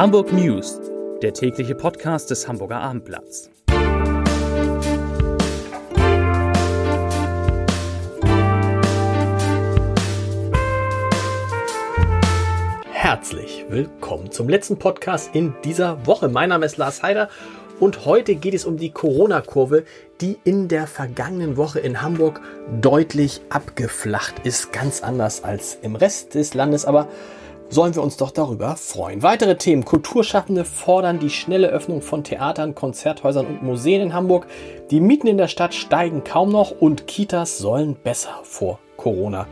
Hamburg News, der tägliche Podcast des Hamburger Abendblatts. Herzlich willkommen zum letzten Podcast in dieser Woche. Mein Name ist Lars Heider und heute geht es um die Corona-Kurve, die in der vergangenen Woche in Hamburg deutlich abgeflacht ist. Ganz anders als im Rest des Landes, aber sollen wir uns doch darüber freuen. Weitere Themen. Kulturschaffende fordern die schnelle Öffnung von Theatern, Konzerthäusern und Museen in Hamburg. Die Mieten in der Stadt steigen kaum noch und Kitas sollen besser vor Corona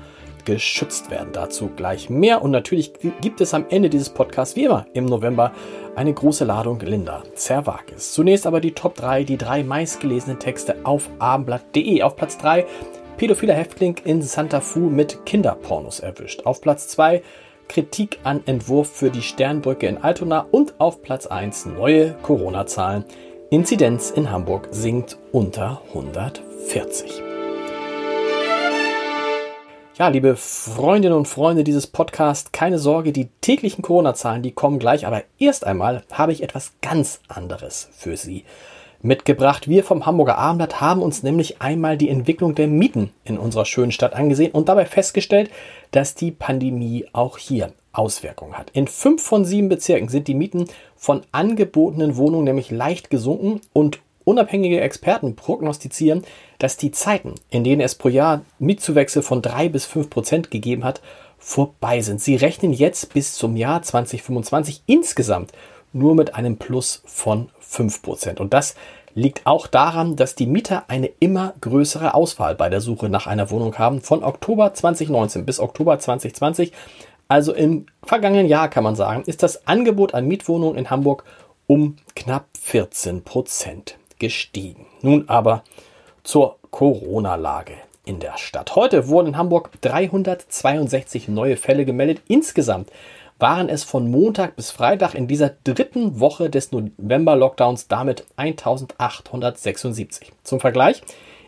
geschützt werden. Dazu gleich mehr. Und natürlich gibt es am Ende dieses Podcasts, wie immer im November, eine große Ladung Linda Zerwakis. Zunächst aber die Top 3, die drei meistgelesenen Texte auf abendblatt.de. Auf Platz 3 Pädophiler Häftling in Santa Fu mit Kinderpornos erwischt. Auf Platz 2 Kritik an Entwurf für die Sternbrücke in Altona und auf Platz 1 neue Corona-Zahlen. Inzidenz in Hamburg sinkt unter 140. Ja, liebe Freundinnen und Freunde dieses Podcasts, keine Sorge, die täglichen Corona-Zahlen, die kommen gleich, aber erst einmal habe ich etwas ganz anderes für Sie mitgebracht. Wir vom Hamburger Abendblatt haben uns nämlich einmal die Entwicklung der Mieten in unserer schönen Stadt angesehen und dabei festgestellt, dass die Pandemie auch hier Auswirkungen hat. In fünf von sieben Bezirken sind die Mieten von angebotenen Wohnungen nämlich leicht gesunken und Unabhängige Experten prognostizieren, dass die Zeiten, in denen es pro Jahr Mietzuwächse von drei bis fünf Prozent gegeben hat, vorbei sind. Sie rechnen jetzt bis zum Jahr 2025 insgesamt nur mit einem Plus von fünf Prozent. Und das liegt auch daran, dass die Mieter eine immer größere Auswahl bei der Suche nach einer Wohnung haben. Von Oktober 2019 bis Oktober 2020, also im vergangenen Jahr kann man sagen, ist das Angebot an Mietwohnungen in Hamburg um knapp 14 Prozent gestiegen. Nun aber zur Corona-Lage in der Stadt. Heute wurden in Hamburg 362 neue Fälle gemeldet. Insgesamt waren es von Montag bis Freitag in dieser dritten Woche des November-Lockdowns damit 1876. Zum Vergleich,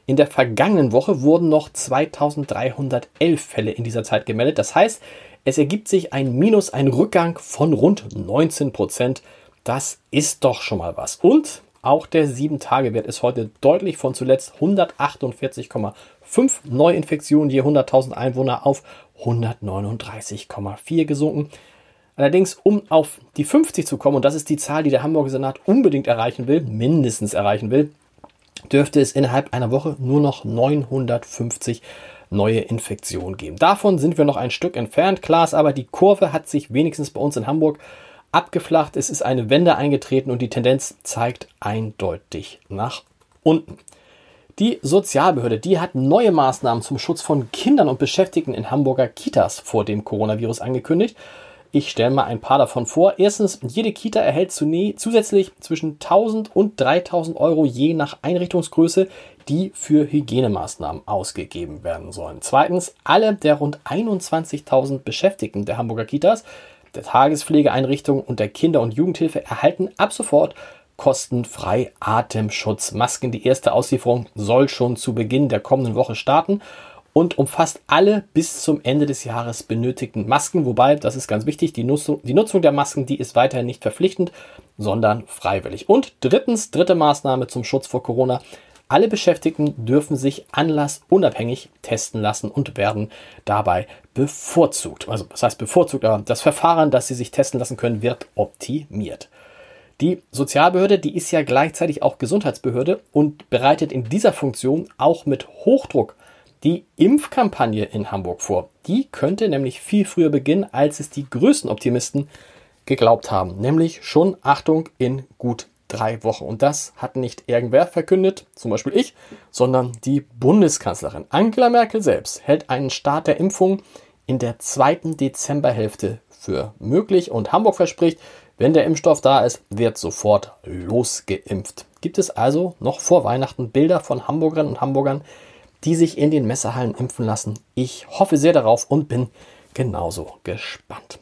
in der vergangenen Woche wurden noch 2311 Fälle in dieser Zeit gemeldet. Das heißt, es ergibt sich ein Minus, ein Rückgang von rund 19 Prozent. Das ist doch schon mal was. Und auch der 7-Tage-Wert ist heute deutlich von zuletzt 148,5 Neuinfektionen je 100.000 Einwohner auf 139,4 gesunken. Allerdings, um auf die 50 zu kommen, und das ist die Zahl, die der Hamburger Senat unbedingt erreichen will, mindestens erreichen will, dürfte es innerhalb einer Woche nur noch 950 neue Infektionen geben. Davon sind wir noch ein Stück entfernt. Klar ist aber, die Kurve hat sich wenigstens bei uns in Hamburg abgeflacht, es ist eine Wende eingetreten und die Tendenz zeigt eindeutig nach unten. Die Sozialbehörde, die hat neue Maßnahmen zum Schutz von Kindern und Beschäftigten in Hamburger Kitas vor dem Coronavirus angekündigt. Ich stelle mal ein paar davon vor. Erstens, jede Kita erhält zusätzlich zwischen 1000 und 3000 Euro je nach Einrichtungsgröße, die für Hygienemaßnahmen ausgegeben werden sollen. Zweitens, alle der rund 21.000 Beschäftigten der Hamburger Kitas der Tagespflegeeinrichtungen und der Kinder- und Jugendhilfe erhalten ab sofort kostenfrei Atemschutzmasken. Die erste Auslieferung soll schon zu Beginn der kommenden Woche starten und umfasst alle bis zum Ende des Jahres benötigten Masken. Wobei, das ist ganz wichtig, die Nutzung, die Nutzung der Masken, die ist weiterhin nicht verpflichtend, sondern freiwillig. Und drittens, dritte Maßnahme zum Schutz vor Corona. Alle Beschäftigten dürfen sich anlassunabhängig testen lassen und werden dabei bevorzugt. Also das heißt bevorzugt, aber das Verfahren, dass sie sich testen lassen können, wird optimiert. Die Sozialbehörde, die ist ja gleichzeitig auch Gesundheitsbehörde und bereitet in dieser Funktion auch mit Hochdruck die Impfkampagne in Hamburg vor. Die könnte nämlich viel früher beginnen, als es die größten Optimisten geglaubt haben. Nämlich schon, Achtung, in gut drei Wochen. Und das hat nicht irgendwer verkündet, zum Beispiel ich, sondern die Bundeskanzlerin. Angela Merkel selbst hält einen Start der Impfung in der zweiten Dezemberhälfte für möglich und Hamburg verspricht, wenn der Impfstoff da ist, wird sofort losgeimpft. Gibt es also noch vor Weihnachten Bilder von Hamburgerinnen und Hamburgern, die sich in den Messehallen impfen lassen? Ich hoffe sehr darauf und bin genauso gespannt.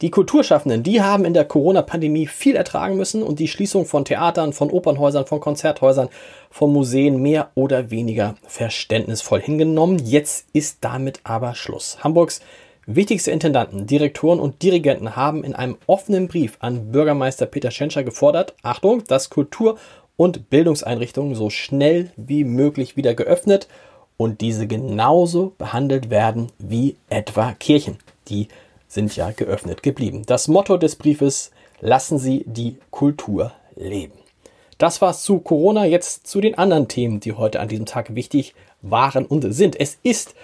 Die Kulturschaffenden, die haben in der Corona-Pandemie viel ertragen müssen und die Schließung von Theatern, von Opernhäusern, von Konzerthäusern, von Museen mehr oder weniger verständnisvoll hingenommen. Jetzt ist damit aber Schluss. Hamburgs Wichtigste Intendanten, Direktoren und Dirigenten haben in einem offenen Brief an Bürgermeister Peter Schenscher gefordert, Achtung, dass Kultur- und Bildungseinrichtungen so schnell wie möglich wieder geöffnet und diese genauso behandelt werden wie etwa Kirchen. Die sind ja geöffnet geblieben. Das Motto des Briefes, lassen Sie die Kultur leben. Das war's zu Corona. Jetzt zu den anderen Themen, die heute an diesem Tag wichtig waren und sind. Es ist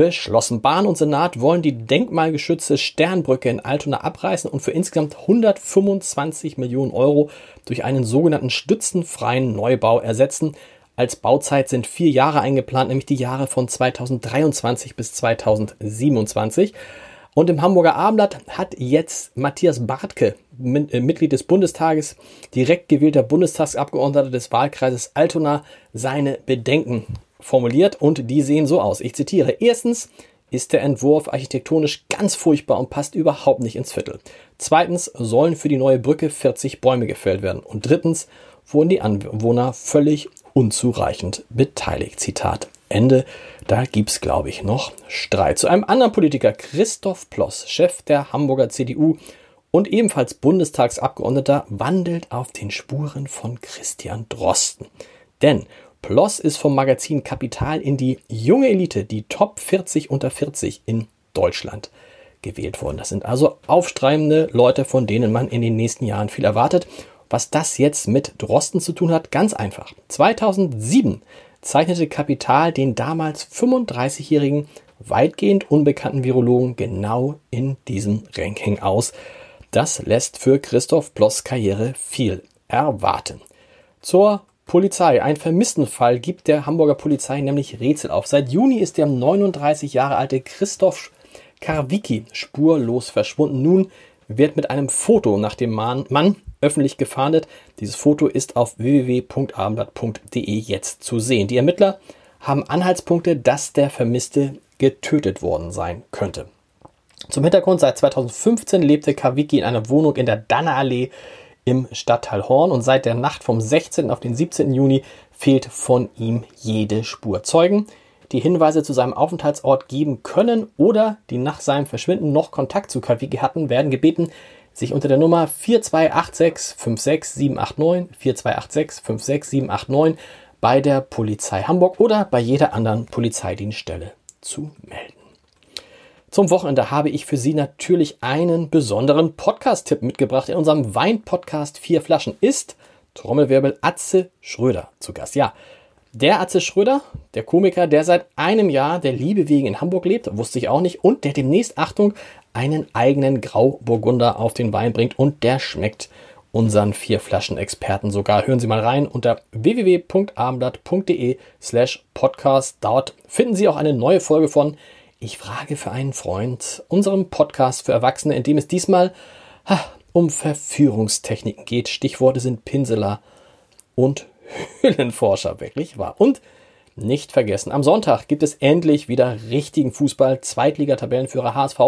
beschlossen. Bahn und Senat wollen die denkmalgeschützte Sternbrücke in Altona abreißen und für insgesamt 125 Millionen Euro durch einen sogenannten stützenfreien Neubau ersetzen. Als Bauzeit sind vier Jahre eingeplant, nämlich die Jahre von 2023 bis 2027. Und im Hamburger Abendblatt hat jetzt Matthias Bartke, äh, Mitglied des Bundestages, direkt gewählter Bundestagsabgeordneter des Wahlkreises Altona, seine Bedenken formuliert und die sehen so aus. Ich zitiere. Erstens ist der Entwurf architektonisch ganz furchtbar und passt überhaupt nicht ins Viertel. Zweitens sollen für die neue Brücke 40 Bäume gefällt werden. Und drittens wurden die Anwohner völlig unzureichend beteiligt. Zitat Ende. Da gibt's, glaube ich, noch Streit. Zu einem anderen Politiker, Christoph Ploss, Chef der Hamburger CDU und ebenfalls Bundestagsabgeordneter, wandelt auf den Spuren von Christian Drosten. Denn Ploss ist vom Magazin Kapital in die junge Elite, die Top 40 unter 40 in Deutschland gewählt worden. Das sind also aufstreibende Leute, von denen man in den nächsten Jahren viel erwartet. Was das jetzt mit Drosten zu tun hat, ganz einfach. 2007 zeichnete Kapital den damals 35-jährigen, weitgehend unbekannten Virologen genau in diesem Ranking aus. Das lässt für Christoph Bloss Karriere viel erwarten. Zur Polizei. Ein Vermisstenfall gibt der Hamburger Polizei nämlich Rätsel auf. Seit Juni ist der 39 Jahre alte Christoph Karwicki spurlos verschwunden. Nun wird mit einem Foto nach dem Mann öffentlich gefahndet. Dieses Foto ist auf www.abendblatt.de jetzt zu sehen. Die Ermittler haben Anhaltspunkte, dass der Vermisste getötet worden sein könnte. Zum Hintergrund, seit 2015 lebte Kawiki in einer Wohnung in der Dannerallee im Stadtteil Horn und seit der Nacht vom 16. auf den 17. Juni fehlt von ihm jede Spur. Zeugen, die Hinweise zu seinem Aufenthaltsort geben können oder die nach seinem Verschwinden noch Kontakt zu Kawiki hatten, werden gebeten, sich unter der Nummer 4286 56789 4286 56789 bei der Polizei Hamburg oder bei jeder anderen Polizeidienststelle zu melden. Zum Wochenende habe ich für Sie natürlich einen besonderen Podcast-Tipp mitgebracht. In unserem Wein-Podcast Vier Flaschen ist Trommelwirbel Atze Schröder zu Gast. Ja, der Atze Schröder, der Komiker, der seit einem Jahr der Liebe wegen in Hamburg lebt, wusste ich auch nicht, und der demnächst, Achtung, einen eigenen Grauburgunder auf den Wein bringt und der schmeckt unseren vier Flaschen Experten sogar. Hören Sie mal rein unter www.abendblatt.de slash podcast. Dort finden Sie auch eine neue Folge von Ich frage für einen Freund, unserem Podcast für Erwachsene, in dem es diesmal ha, um Verführungstechniken geht. Stichworte sind Pinseler und Höhlenforscher, wirklich wahr. Und nicht vergessen, am Sonntag gibt es endlich wieder richtigen Fußball. Zweitliga-Tabellenführer HSV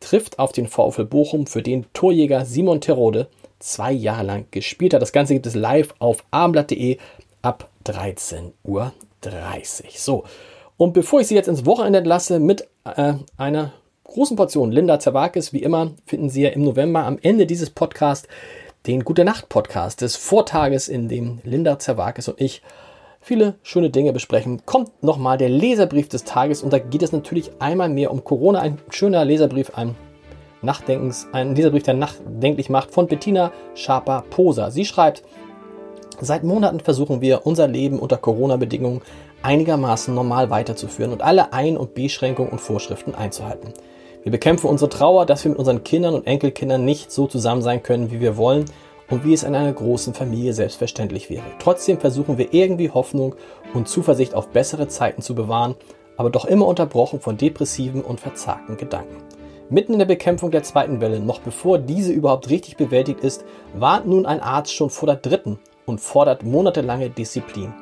trifft auf den VfL Bochum, für den Torjäger Simon Terode zwei Jahre lang gespielt hat. Das Ganze gibt es live auf abendblatt.de ab 13.30 Uhr. So, und bevor ich Sie jetzt ins Wochenende entlasse mit äh, einer großen Portion Linda Zerwakis, wie immer, finden Sie ja im November am Ende dieses Podcasts den Gute Nacht Podcast des Vortages, in dem Linda Zerwakis und ich viele schöne Dinge besprechen, kommt nochmal der Leserbrief des Tages und da geht es natürlich einmal mehr um Corona. Ein schöner Leserbrief, ein Nachdenkens, ein Leserbrief, der nachdenklich macht von Bettina Schaper-Poser. Sie schreibt, Seit Monaten versuchen wir, unser Leben unter Corona-Bedingungen einigermaßen normal weiterzuführen und alle Ein- und Beschränkungen und Vorschriften einzuhalten. Wir bekämpfen unsere Trauer, dass wir mit unseren Kindern und Enkelkindern nicht so zusammen sein können, wie wir wollen und wie es in einer großen Familie selbstverständlich wäre. Trotzdem versuchen wir irgendwie Hoffnung und Zuversicht auf bessere Zeiten zu bewahren, aber doch immer unterbrochen von depressiven und verzagten Gedanken. Mitten in der Bekämpfung der zweiten Welle, noch bevor diese überhaupt richtig bewältigt ist, warnt nun ein Arzt schon vor der dritten und fordert monatelange Disziplin.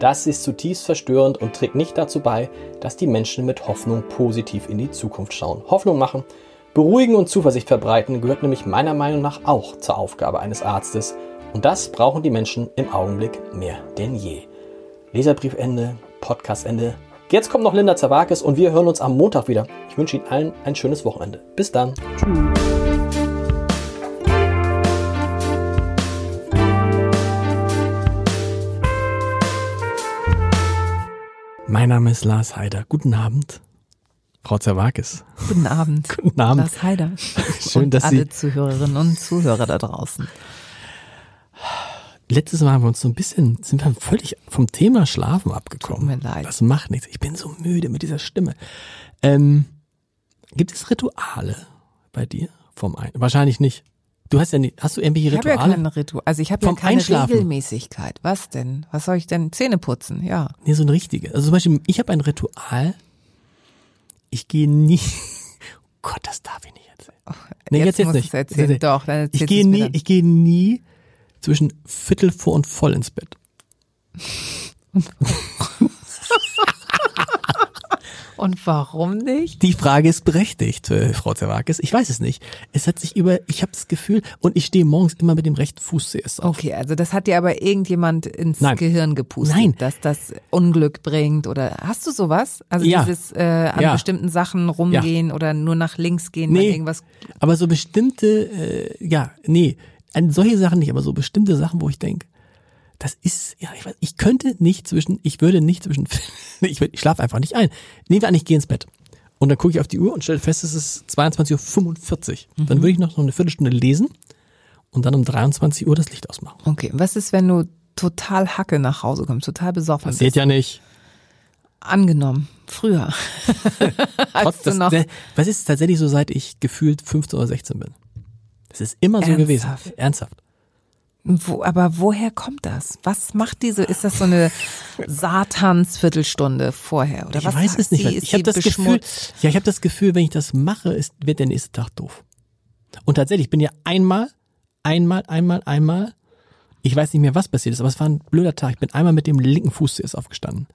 Das ist zutiefst verstörend und trägt nicht dazu bei, dass die Menschen mit Hoffnung positiv in die Zukunft schauen. Hoffnung machen Beruhigen und Zuversicht verbreiten gehört nämlich meiner Meinung nach auch zur Aufgabe eines Arztes. Und das brauchen die Menschen im Augenblick mehr denn je. Leserbriefende, Podcastende. Jetzt kommt noch Linda Zawakis und wir hören uns am Montag wieder. Ich wünsche Ihnen allen ein schönes Wochenende. Bis dann. Mein Name ist Lars Heider. Guten Abend. Frau Zawakis. Guten Abend. Guten Abend. Lars Heider. Schön, und dass alle Sie Zuhörerinnen und Zuhörer da draußen. letztes Mal haben wir uns so ein bisschen, sind wir völlig vom Thema Schlafen abgekommen. Tut mir leid. Das macht nichts. Ich bin so müde mit dieser Stimme. Ähm, gibt es Rituale bei dir vom ein? Wahrscheinlich nicht. Du hast ja nicht, hast du irgendwelche Ich habe ja Rituale? keine Ritual, also ich habe ja keine Einschlafen. Regelmäßigkeit. Was denn? Was soll ich denn? Zähne putzen, ja. nee, so eine richtige. Also zum Beispiel, ich habe ein Ritual. Ich gehe nie. Oh Gott, das darf ich nicht erzählen. Nee, jetzt, jetzt, musst nicht. erzählen. Jetzt- Doch, dann Ich gehe nie, dann. ich gehe nie zwischen Viertel vor und voll ins Bett. Und warum nicht? Die Frage ist berechtigt, äh, Frau Zerwakis. Ich weiß es nicht. Es hat sich über, ich habe das Gefühl, und ich stehe morgens immer mit dem rechten Fuß zuerst auf. Okay, also das hat dir aber irgendjemand ins Nein. Gehirn gepustet, Nein. dass das Unglück bringt oder hast du sowas? Also Ja. dieses äh, an Ja. bestimmten Sachen rumgehen oder nur nach links gehen, Nee, irgendwas aber so bestimmte, äh, ja, nee, an solche Sachen nicht, aber so bestimmte Sachen, wo ich denke, das ist, ja, ich weiß, ich könnte nicht zwischen, ich würde nicht zwischen, ich, ich schlafe einfach nicht ein. Nehmen wir an, ich gehe ins Bett. Und dann gucke ich auf die Uhr und stelle fest, es ist 22.45 Uhr. Dann würde ich noch so eine Viertelstunde lesen und dann um 23 Uhr das Licht ausmachen. Okay, was ist, wenn du total Hacke nach Hause kommst, total besoffen Passiert bist? ja nicht. Angenommen, früher. Als das, noch der- was ist tatsächlich so, seit ich gefühlt 15 oder 16 bin? Das ist immer so Ernsthaft? gewesen. Ernsthaft. Wo, aber woher kommt das? Was macht diese, ist das so eine Satansviertelstunde vorher? Oder Ich was weiß sagt es nicht. sie? Ich habe das Gefühl, ja, ich habe das Gefühl, wenn ich das mache, ist, wird der nächste Tag doof. Und tatsächlich, ich bin ja einmal, einmal, einmal, einmal, ich weiß nicht mehr, was passiert ist, aber es war ein blöder Tag. Ich bin einmal mit dem linken Fuß zuerst aufgestanden.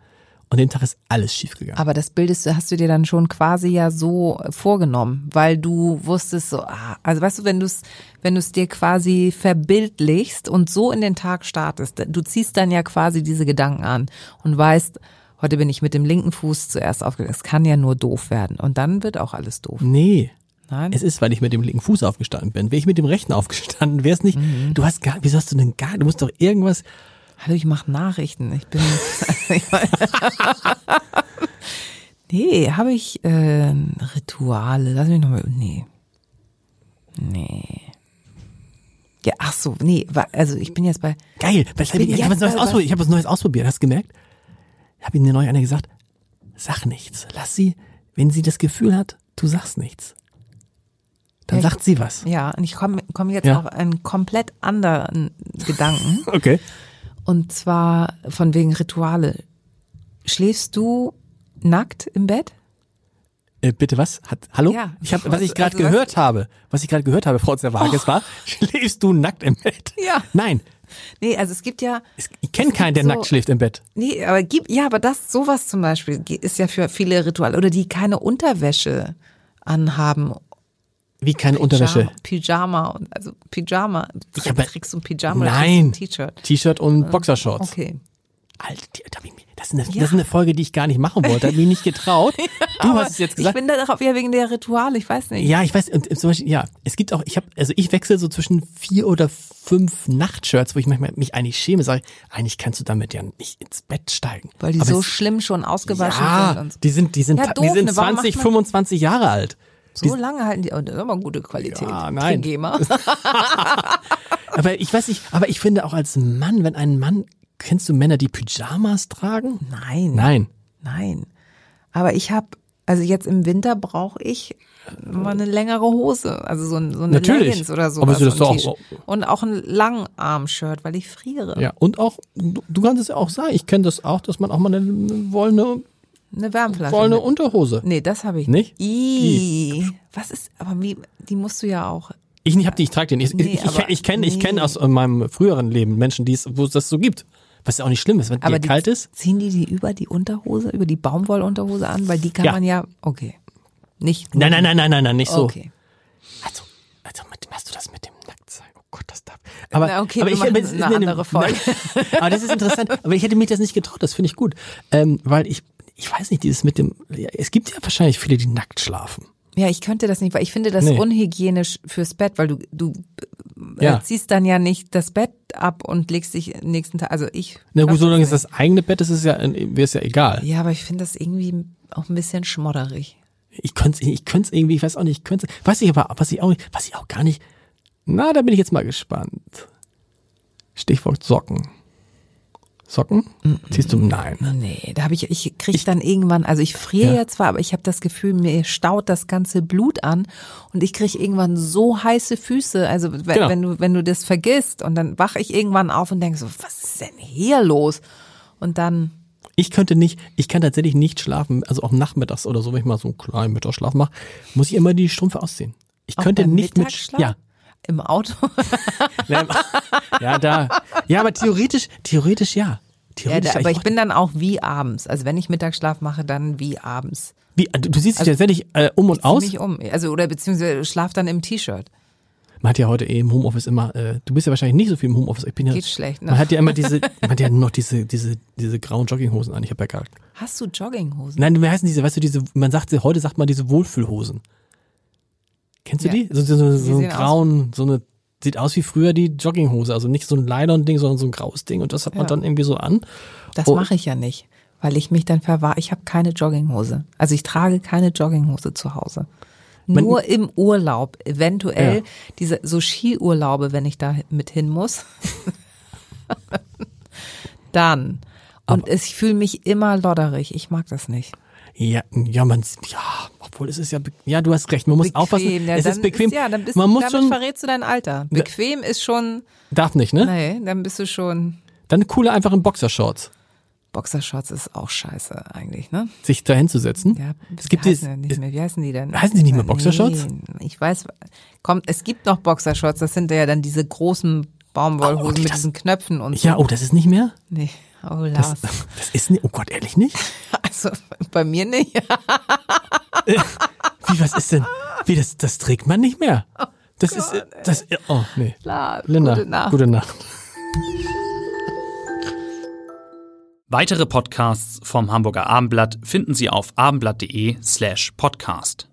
Und den Tag ist alles schief gegangen. Aber das bildest du, hast du dir dann schon quasi ja so vorgenommen, weil du wusstest so, ah, also weißt du, wenn du es, wenn du es dir quasi verbildlichst und so in den Tag startest, du ziehst dann ja quasi diese Gedanken an und weißt, heute bin ich mit dem linken Fuß zuerst aufgestanden. Es kann ja nur doof werden und dann wird auch alles doof. Nee. Nein? Es ist, weil ich mit dem linken Fuß aufgestanden bin. Wäre ich mit dem rechten aufgestanden, wäre es nicht. Mhm. Du hast gar, wieso hast du denn gar, du musst doch irgendwas, Hallo, ich mache Nachrichten. Ich bin. ich nee, habe ich äh, Rituale? Lass mich nochmal. Nee. Nee. Ja, ach so, nee, also ich bin jetzt bei. Geil, hab ich, Bin ich habe was Neues ausprobiert. Ich habe was Neues ausprobiert. Hast du gemerkt? Habe Ihnen neulich einer gesagt, sag nichts. Lass sie, wenn sie das Gefühl hat, du sagst nichts. Dann Ja, ich- sagt sie was. Ja, und ich komme komm jetzt Ja. auf einen komplett anderen Gedanken. Okay. Und zwar von wegen Rituale. Schläfst du nackt im Bett? Äh, bitte was? Hat, hallo? Ja. Ich hab, was Was- ich gerade also was- gehört habe, was ich gerade gehört habe, Frau Zerwages, war, schläfst du nackt im Bett? Ja. Nein, Nee, also es gibt ja. es, ich kenne keinen, der so- nackt schläft im Bett. Nee, aber gibt, ja, aber das, sowas zum Beispiel ist ja für viele Rituale. Oder die keine Unterwäsche anhaben. Wie keine Unterwäsche. Pyjama, und also Pyjama. Ich habe- du ein Pyjama Nein. T-Shirt? T-Shirt und Boxershorts. Okay. Alter, die- ich das ist, eine, das ist eine Folge, die ich gar nicht machen wollte. Hab mich nicht getraut. Du Aber hast es jetzt Ich gesagt. bin da darauf, ja, wegen der Rituale, ich weiß nicht. Ja, ich weiß, und zum Beispiel, ja, es gibt auch, ich habe, also ich wechsle so zwischen vier oder fünf Nachtshirts, wo ich manchmal mich eigentlich schäme, sage, eigentlich kannst du damit ja nicht ins Bett steigen. Weil die Aber so es- schlimm schon ausgewaschen sind ja, und so. die sind, die sind, Ja, die doof, sind ne? Warum 20, macht man- 25 Jahre alt. So lange halten die, das ist aber gute Qualität. Ja, nein. Aber ich weiß nicht, aber ich finde auch als Mann, wenn ein Mann, kennst du Männer, die Pyjamas tragen? Nein. Nein. Nein. Aber ich habe, also jetzt im Winter brauche ich mal eine längere Hose, also so, ein- so eine Natürlich. Leggings oder so. Aber das doch auch- T-Shirt. Und auch ein Langarm-Shirt, weil ich friere. Ja, und auch, du, du kannst es ja auch sagen, ich kenne das auch, dass man auch mal eine wollene, Eine Wärmflasche. wollene. Unterhose. Nee, das habe ich Nicht? Ih, was ist, aber wie, die musst du ja auch. Ich nicht, hab die, ich trage den. Ich, Nee, ich, ich, ich kenne ich kenn aus meinem früheren Leben Menschen, die es, wo es das so gibt. Was ja auch nicht schlimm ist, wenn Aber die, kalt ist. ziehen die die über die Unterhose, über die Baumwollunterhose an, weil die kann Ja. man ja, okay. Nicht. Nein, nein, nein, nein, nein, nein, nicht so. Okay. Also, also mit dem, hast du das mit dem Nacktsein? Oh Gott, das darf. Aber, Na, okay, aber wir ich, machen aber, eine andere Folge. aber das ist interessant. Aber ich hätte mich das nicht getraut. Das finde ich gut, ähm, weil ich ich weiß nicht, dieses mit dem, ja, es gibt ja wahrscheinlich viele, die nackt schlafen. Ja, ich könnte das nicht, weil ich finde das Nee. unhygienisch fürs Bett, weil du, du äh, Ja. ziehst dann ja nicht das Bett ab und legst dich nächsten Tag. Also ich. Na gut, solange es das eigene Bett ist, ist ja, wäre es ja egal. Ja, aber ich finde das irgendwie auch ein bisschen schmodderig. Ich könnte es ich könnte irgendwie, ich weiß auch nicht, ich könnte weiß ich aber, was ich auch nicht, was ich auch gar nicht, na, da bin ich jetzt mal gespannt. Stichwort Socken. Socken? Ziehst du? Nein. Nee, da habe ich, ich krieg dann irgendwann, also ich friere Ja. ja. zwar, aber ich habe das Gefühl, mir staut das ganze Blut an und ich krieg irgendwann so heiße Füße. Also wenn, Genau. wenn du, wenn du das vergisst und dann wache ich irgendwann auf und denke so, was ist denn hier los? Und dann, Ich könnte nicht, ich kann tatsächlich nicht schlafen, also auch nachmittags oder so, wenn ich mal so einen kleinen Mittagsschlaf mache, muss ich immer die Strümpfe ausziehen. Ich könnte nicht mit, ja. Im Auto, Ja, ja, da. Ja, aber theoretisch, theoretisch ja. ja, Theoretisch, da, aber ich bin dann auch wie abends. Also wenn ich Mittagsschlaf mache, dann wie abends. wie, du, siehst dich tatsächlich äh, um und Zieh aus. mich um. Also oder beziehungsweise schlaf dann im T-Shirt. Man hat ja heute eh im Homeoffice immer, äh, du bist ja wahrscheinlich nicht so viel im Homeoffice. Ich bin ja, Geht schlecht, ne? Man hat ja immer diese, man hat ja nur noch diese, diese, diese grauen Jogginghosen an. Ich habe ja gar, Hast du Jogginghosen? nein, wie heißen diese, weißt du, diese, man sagt, sie- heute sagt man diese Wohlfühlhosen. Kennst du Ja. die? So, so, so, so einen aus- grauen, so eine, sieht aus wie früher die Jogginghose. Also nicht so ein Nylon-Ding, sondern so ein graues Ding. Und das hat man Ja. dann irgendwie so an. Das Oh. mache ich ja nicht, weil ich mich dann verwahre. Ich habe keine Jogginghose. Also ich trage keine Jogginghose zu Hause. Man- Nur im Urlaub, eventuell Ja. diese so Skiurlaube, wenn ich da mit hin muss. dann. Und es- ich fühle mich immer lodderig. Ich mag das nicht. Ja, ja, man, ja, obwohl es ist ja, ja, du hast recht. Man muss aufpassen. ja, es ist bequem. ja, dann bist, man muss damit schon, verrätst du dein Alter. Bequem ist schon, darf nicht, ne? nee, dann bist du schon, Dann cooler einfach in Boxershorts. Boxershorts ist auch scheiße eigentlich, ne? Sich da hinzusetzen. Ja, es gibt heißen die nicht mehr? Wie heißen die denn? Heißen die nicht mehr Boxershorts? Nee, ich weiß, kommt, es gibt noch Boxershorts, das sind ja dann diese großen Baumwollhosen Oh, mit das- diesen Knöpfen und so. ja, oh, das ist nicht mehr? Nee, oh Das, Lars. das ist nicht, oh Gott, ehrlich nicht? Also bei mir nicht. Wie, was ist denn? Wie, das, das trägt man nicht mehr. Das ist, äh, das, oh, nee. Klar, Linda, gute Nacht. Gute Nacht. Weitere Podcasts vom Hamburger Abendblatt finden Sie auf abendblatt.de slash podcast.